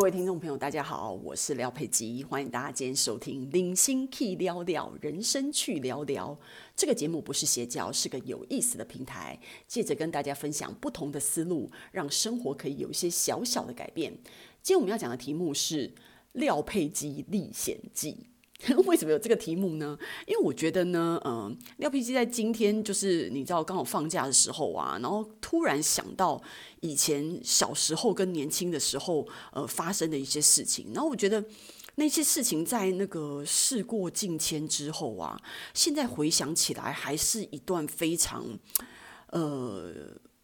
各位听众朋友，大家好，我是廖佩吉，欢迎大家今天收听《零星 Key 聊聊人生去聊聊》这个节目，不是邪教，是个有意思的平台，借着跟大家分享不同的思路，让生活可以有一些小小的改变。今天我们要讲的题目是《廖佩吉历险记》。为什么有这个题目呢？因为我觉得呢，嗯、呃，廖佩基在今天就是你知道刚好放假的时候啊，然后突然想到以前小时候跟年轻的时候呃发生的一些事情，然后我觉得那些事情在那个事过境迁之后啊，现在回想起来还是一段非常呃，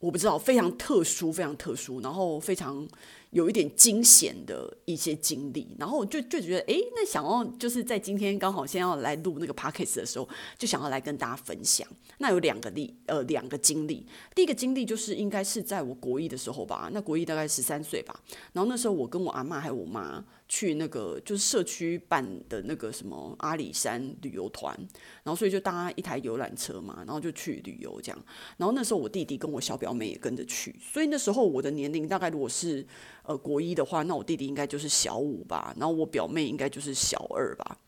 我不知道非常特殊、非常特殊，然后非常。有一点惊险的一些经历，然后就就觉得，哎，那想要就是在今天刚好先要来录那个 podcast 的时候，就想要来跟大家分享。那有两个例，呃，两个经历。第一个经历就是应该是在我国一的时候吧，那国一大概十三岁吧，然后那时候我跟我阿嬷还有我妈。去那个就是社区办的那个什么阿里山旅游团，然后所以就搭一台游览车嘛，然后就去旅游这样。然后那时候我弟弟跟我小表妹也跟着去，所以那时候我的年龄大概如果是呃国一的话，那我弟弟应该就是小五吧，然后我表妹应该就是小二吧。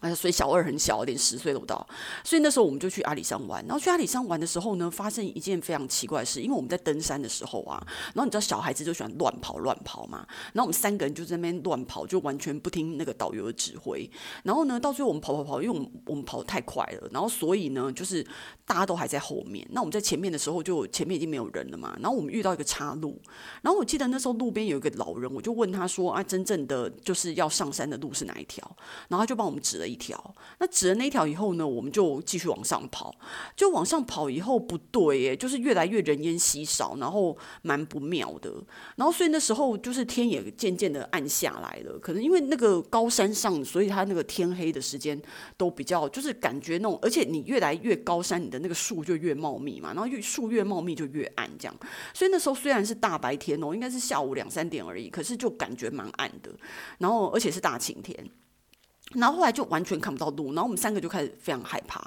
啊，所以小二很小，连十岁都不到。所以那时候我们就去阿里山玩。然后去阿里山玩的时候呢，发生一件非常奇怪的事。因为我们在登山的时候啊，然后你知道小孩子就喜欢乱跑乱跑嘛。然后我们三个人就在那边乱跑，就完全不听那个导游的指挥。然后呢，到最后我们跑跑跑，因为我们我们跑得太快了。然后所以呢，就是大家都还在后面。那我们在前面的时候，就前面已经没有人了嘛。然后我们遇到一个岔路。然后我记得那时候路边有一个老人，我就问他说：“啊，真正的就是要上山的路是哪一条？”然后他就帮我们指了。一条，那指了那一条以后呢，我们就继续往上跑，就往上跑以后不对耶，就是越来越人烟稀少，然后蛮不妙的，然后所以那时候就是天也渐渐的暗下来了，可能因为那个高山上，所以它那个天黑的时间都比较，就是感觉那种，而且你越来越高山，你的那个树就越茂密嘛，然后越树越茂密就越暗这样，所以那时候虽然是大白天哦，应该是下午两三点而已，可是就感觉蛮暗的，然后而且是大晴天。然后后来就完全看不到路，然后我们三个就开始非常害怕。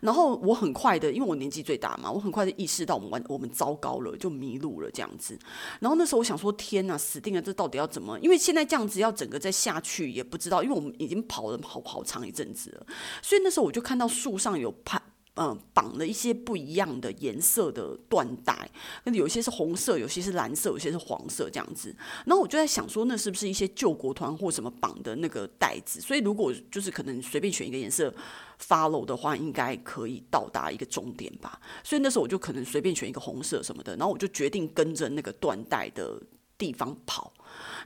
然后我很快的，因为我年纪最大嘛，我很快的意识到我们完我们糟糕了，就迷路了这样子。然后那时候我想说，天呐，死定了，这到底要怎么？因为现在这样子要整个再下去也不知道，因为我们已经跑了好好长一阵子了。所以那时候我就看到树上有爬。嗯，绑了一些不一样的颜色的缎带，那有些是红色，有些是蓝色，有些是黄色这样子。然后我就在想说，那是不是一些救国团或什么绑的那个带子？所以如果就是可能随便选一个颜色 follow 的话，应该可以到达一个终点吧。所以那时候我就可能随便选一个红色什么的，然后我就决定跟着那个缎带的地方跑。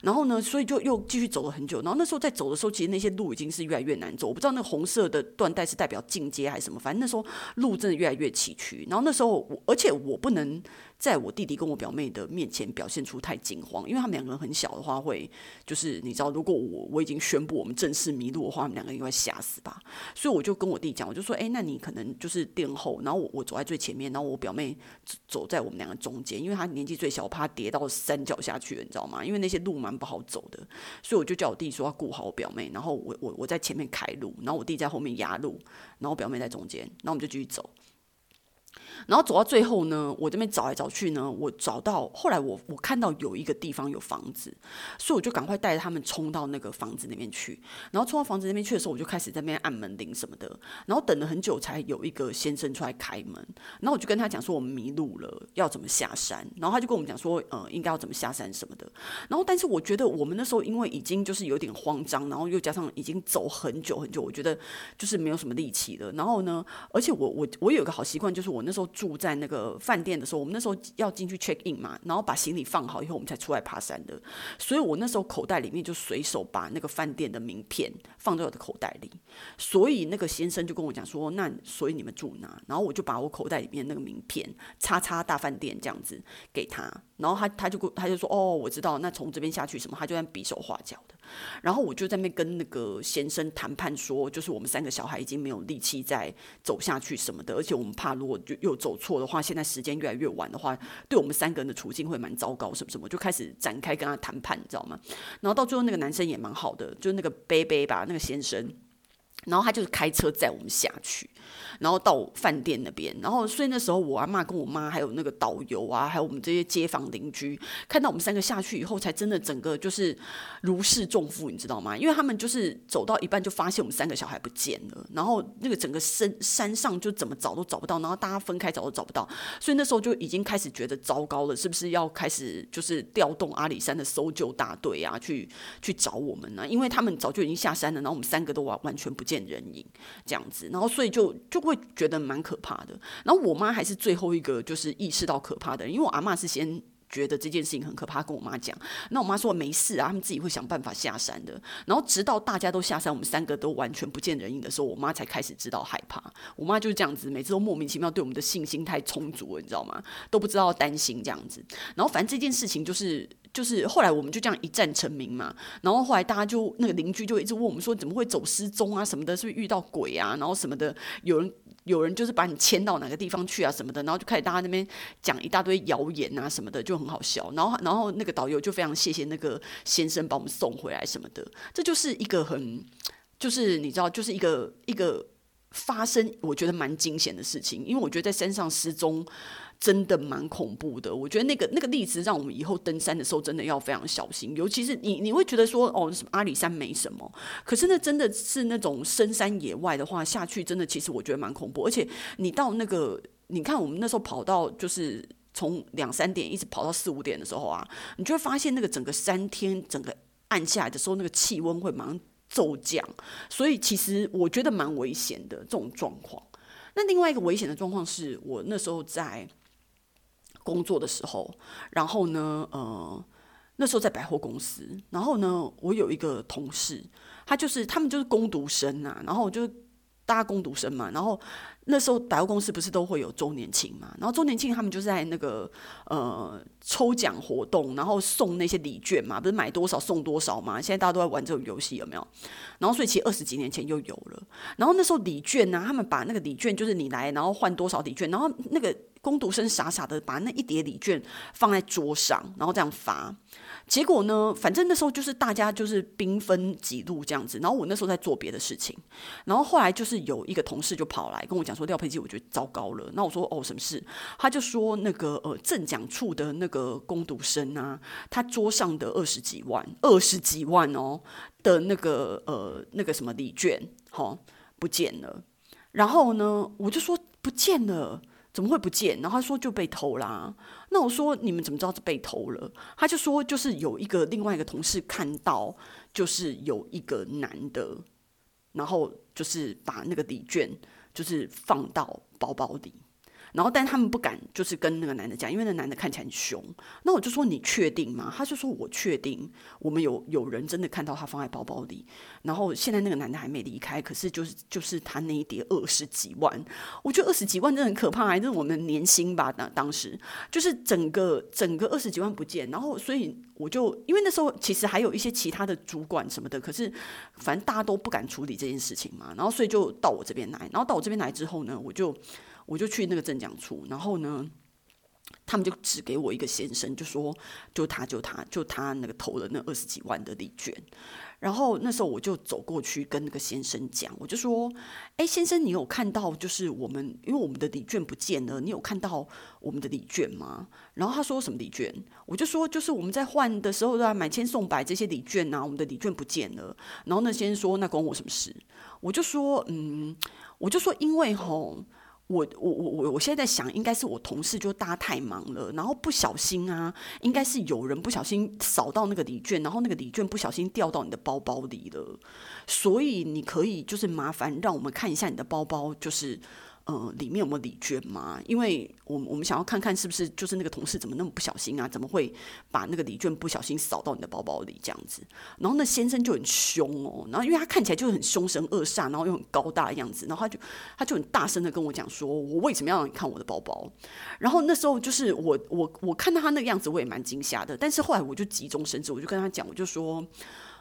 然后呢，所以就又继续走了很久。然后那时候在走的时候，其实那些路已经是越来越难走。我不知道那个红色的缎带是代表进阶还是什么，反正那时候路真的越来越崎岖。然后那时候我，而且我不能。在我弟弟跟我表妹的面前表现出太惊慌，因为他们两个人很小的话，会就是你知道，如果我我已经宣布我们正式迷路的话，他们两个应该吓死吧。所以我就跟我弟讲，我就说，哎，那你可能就是殿后，然后我我走在最前面，然后我表妹走在我们两个中间，因为他年纪最小，怕跌到山脚下去，你知道吗？因为那些路蛮不好走的，所以我就叫我弟说要顾好我表妹，然后我我我在前面开路，然后我弟在后面压路，然后我表妹在中间，然后我们就继续走。然后走到最后呢，我这边找来找去呢，我找到后来我我看到有一个地方有房子，所以我就赶快带着他们冲到那个房子那边去。然后冲到房子那边去的时候，我就开始在那边按门铃什么的。然后等了很久，才有一个先生出来开门。然后我就跟他讲说我们迷路了，要怎么下山。然后他就跟我们讲说，呃，应该要怎么下山什么的。然后但是我觉得我们那时候因为已经就是有点慌张，然后又加上已经走很久很久，我觉得就是没有什么力气了。然后呢，而且我我我有一个好习惯，就是我那时候。住在那个饭店的时候，我们那时候要进去 check in 嘛，然后把行李放好以后，我们才出来爬山的。所以我那时候口袋里面就随手把那个饭店的名片放在我的口袋里。所以那个先生就跟我讲说：“那所以你们住哪？”然后我就把我口袋里面那个名片“叉叉大饭店”这样子给他。然后他他就他就说：“哦，我知道。那从这边下去什么？”他就在比手画脚的。然后我就在那边跟那个先生谈判说：“就是我们三个小孩已经没有力气再走下去什么的，而且我们怕如果就又走错的话，现在时间越来越晚的话，对我们三个人的处境会蛮糟糕，什么什么，就开始展开跟他谈判，你知道吗？然后到最后那个男生也蛮好的，就是那个贝贝吧，那个先生。”然后他就是开车载我们下去。然后到饭店那边，然后所以那时候我阿嬷跟我妈还有那个导游啊，还有我们这些街坊邻居，看到我们三个下去以后，才真的整个就是如释重负，你知道吗？因为他们就是走到一半就发现我们三个小孩不见了，然后那个整个山山上就怎么找都找不到，然后大家分开找都找不到，所以那时候就已经开始觉得糟糕了，是不是要开始就是调动阿里山的搜救大队啊，去去找我们呢？因为他们早就已经下山了，然后我们三个都完完全不见人影，这样子，然后所以就就。会觉得蛮可怕的，然后我妈还是最后一个就是意识到可怕的人，因为我阿妈是先觉得这件事情很可怕，跟我妈讲，那我妈说没事啊，他们自己会想办法下山的。然后直到大家都下山，我们三个都完全不见人影的时候，我妈才开始知道害怕。我妈就是这样子，每次都莫名其妙对我们的信心太充足了，你知道吗？都不知道担心这样子。然后反正这件事情就是。就是后来我们就这样一战成名嘛，然后后来大家就那个邻居就一直问我们说，怎么会走失踪啊什么的，是不是遇到鬼啊，然后什么的，有人有人就是把你牵到哪个地方去啊什么的，然后就开始大家那边讲一大堆谣言啊什么的，就很好笑。然后然后那个导游就非常谢谢那个先生把我们送回来什么的，这就是一个很就是你知道，就是一个一个发生我觉得蛮惊险的事情，因为我觉得在山上失踪。真的蛮恐怖的，我觉得那个那个例子让我们以后登山的时候真的要非常小心，尤其是你你会觉得说哦，什么阿里山没什么，可是那真的是那种深山野外的话下去，真的其实我觉得蛮恐怖，而且你到那个你看我们那时候跑到就是从两三点一直跑到四五点的时候啊，你就会发现那个整个三天整个暗下来的时候，那个气温会马上骤降，所以其实我觉得蛮危险的这种状况。那另外一个危险的状况是我那时候在。工作的时候，然后呢，呃，那时候在百货公司，然后呢，我有一个同事，他就是他们就是工读生啊，然后就大家工读生嘛，然后。那时候百货公司不是都会有周年庆嘛？然后周年庆他们就在那个呃抽奖活动，然后送那些礼券嘛，不是买多少送多少嘛？现在大家都在玩这种游戏，有没有？然后所以其实二十几年前就有了。然后那时候礼券呢、他们把那个礼券就是你来，然后换多少礼券，然后那个工读生傻傻的把那一叠礼券放在桌上，然后这样发。结果呢，反正那时候就是大家就是兵分几路这样子。然后我那时候在做别的事情，然后后来就是有一个同事就跑来跟我讲说：“廖佩基，我觉得糟糕了。”那我说：“哦，什么事？”他就说：“那个呃，政奖处的那个工读生啊，他桌上的二十几万、二十几万哦的那个呃那个什么礼券，齁，不见了。”然后呢，我就说：“不见了。”怎么会不见？然后他说就被偷啦。那我说你们怎么知道是被偷了？他就说就是有一个另外一个同事看到，就是有一个男的，然后就是把那个礼券就是放到包包里。然后，但他们不敢，就是跟那个男的讲，因为那男的看起来很凶。那我就说：“你确定吗？”他就说：“我确定，我们有有人真的看到他放在包包里。然后现在那个男的还没离开，可是就是就是他那一叠二十几万，我觉得二十几万真的很可怕，还是我们年薪吧？当当时就是整个整个二十几万不见。然后所以我就因为那时候其实还有一些其他的主管什么的，可是反正大家都不敢处理这件事情嘛。然后所以就到我这边来，然后到我这边来之后呢，我就。我就去那个政奖处，然后呢，他们就只给我一个先生，就说就他就他就他那个投了那二十几万的礼券，然后那时候我就走过去跟那个先生讲，我就说，哎，先生，你有看到就是我们因为我们的礼券不见了，你有看到我们的礼券吗？然后他说什么礼券？我就说就是我们在换的时候啊，买千送百这些礼券啊，我们的礼券不见了。然后那先生说那关我什么事？我就说嗯，我就说因为吼。我我我我我现在在想，应该是我同事就大家太忙了，然后不小心啊，应该是有人不小心扫到那个礼券，然后那个礼券不小心掉到你的包包里了，所以你可以就是麻烦让我们看一下你的包包，就是。呃，里面有没有礼券吗？因为我我们想要看看是不是就是那个同事怎么那么不小心啊？怎么会把那个礼券不小心扫到你的包包里这样子？然后那先生就很凶哦，然后因为他看起来就很凶神恶煞，然后又很高大的样子，然后他就他就很大声的跟我讲说：“我为什么要让你看我的包包？”然后那时候就是我我我看到他那个样子，我也蛮惊吓的。但是后来我就急中生智，我就跟他讲，我就说：“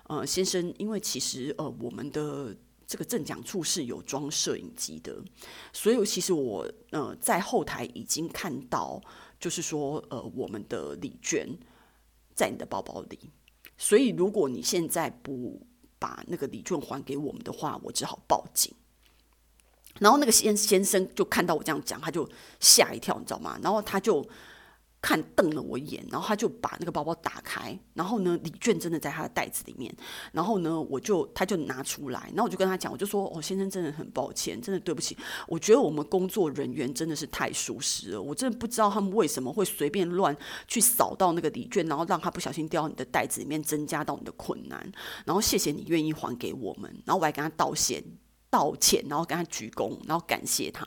呃，先生，因为其实呃我们的。”这个正讲处是有装摄影机的，所以其实我呃在后台已经看到，就是说呃我们的礼券在你的包包里，所以如果你现在不把那个礼券还给我们的话，我只好报警。然后那个先先生就看到我这样讲，他就吓一跳，你知道吗？然后他就。看瞪了我一眼，然后他就把那个包包打开，然后呢，礼券真的在他的袋子里面，然后呢，我就他就拿出来，然后我就跟他讲，我就说，哦，先生真的很抱歉，真的对不起，我觉得我们工作人员真的是太疏失了，我真的不知道他们为什么会随便乱去扫到那个礼券，然后让他不小心掉到你的袋子里面，增加到你的困难，然后谢谢你愿意还给我们，然后我还跟他道歉道歉，然后跟他鞠躬，然后感谢他，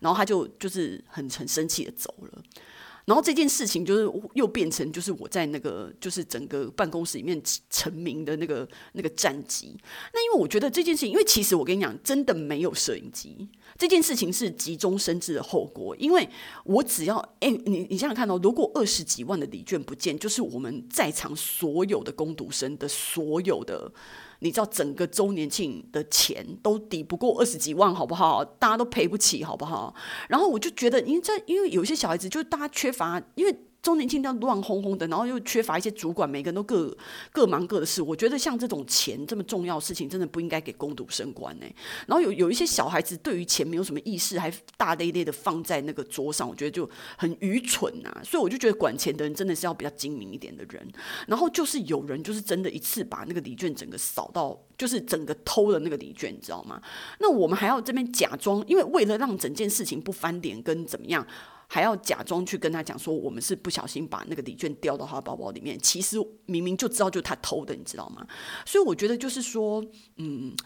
然后他就就是很很生气的走了。然后这件事情就是又变成就是我在那个就是整个办公室里面成名的那个那个战绩。那因为我觉得这件事情，因为其实我跟你讲，真的没有摄影机，这件事情是急中生智的后果。因为我只要哎，你你想想看哦，如果二十几万的礼券不见，就是我们在场所有的工读生的所有的。你知道整个周年庆的钱都抵不过二十几万，好不好？大家都赔不起，好不好？然后我就觉得，因为这因为有些小孩子，就是大家缺乏，因为。周年庆这样乱哄哄的，然后又缺乏一些主管，每个人都各各忙各的事。我觉得像这种钱这么重要的事情，真的不应该给工读生管呢。然后有有一些小孩子对于钱没有什么意识，还大咧咧的放在那个桌上，我觉得就很愚蠢呐。所以我就觉得管钱的人真的是要比较精明一点的人。然后就是有人就是真的一次把那个礼券整个扫到，就是整个偷了那个礼券，你知道吗？那我们还要这边假装，因为为了让整件事情不翻脸跟怎么样。还要假装去跟他讲说，我们是不小心把那个礼券掉到他的包包里面，其实明明就知道就是他偷的，你知道吗？所以我觉得就是说，嗯，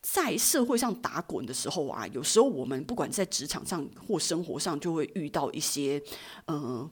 在社会上打滚的时候啊，有时候我们不管在职场上或生活上，就会遇到一些，呃，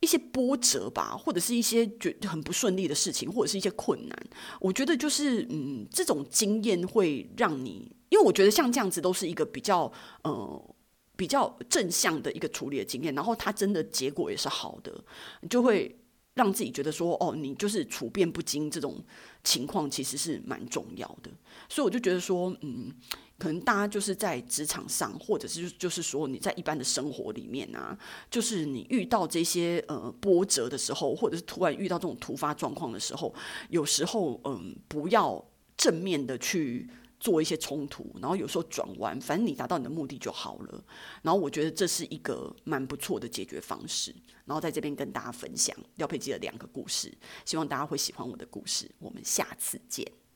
一些波折吧，或者是一些觉很不顺利的事情，或者是一些困难。我觉得就是，嗯，这种经验会让你，因为我觉得像这样子都是一个比较，呃。比较正向的一个处理的经验，然后他真的结果也是好的，你就会让自己觉得说，哦，你就是处变不惊这种情况其实是蛮重要的。所以我就觉得说，嗯，可能大家就是在职场上，或者是就是说你在一般的生活里面啊，就是你遇到这些呃波折的时候，或者是突然遇到这种突发状况的时候，有时候嗯，不要正面的去。做一些冲突，然后有时候转弯，反正你达到你的目的就好了。然后我觉得这是一个蛮不错的解决方式。然后在这边跟大家分享廖佩基的两个故事，希望大家会喜欢我的故事。我们下次见。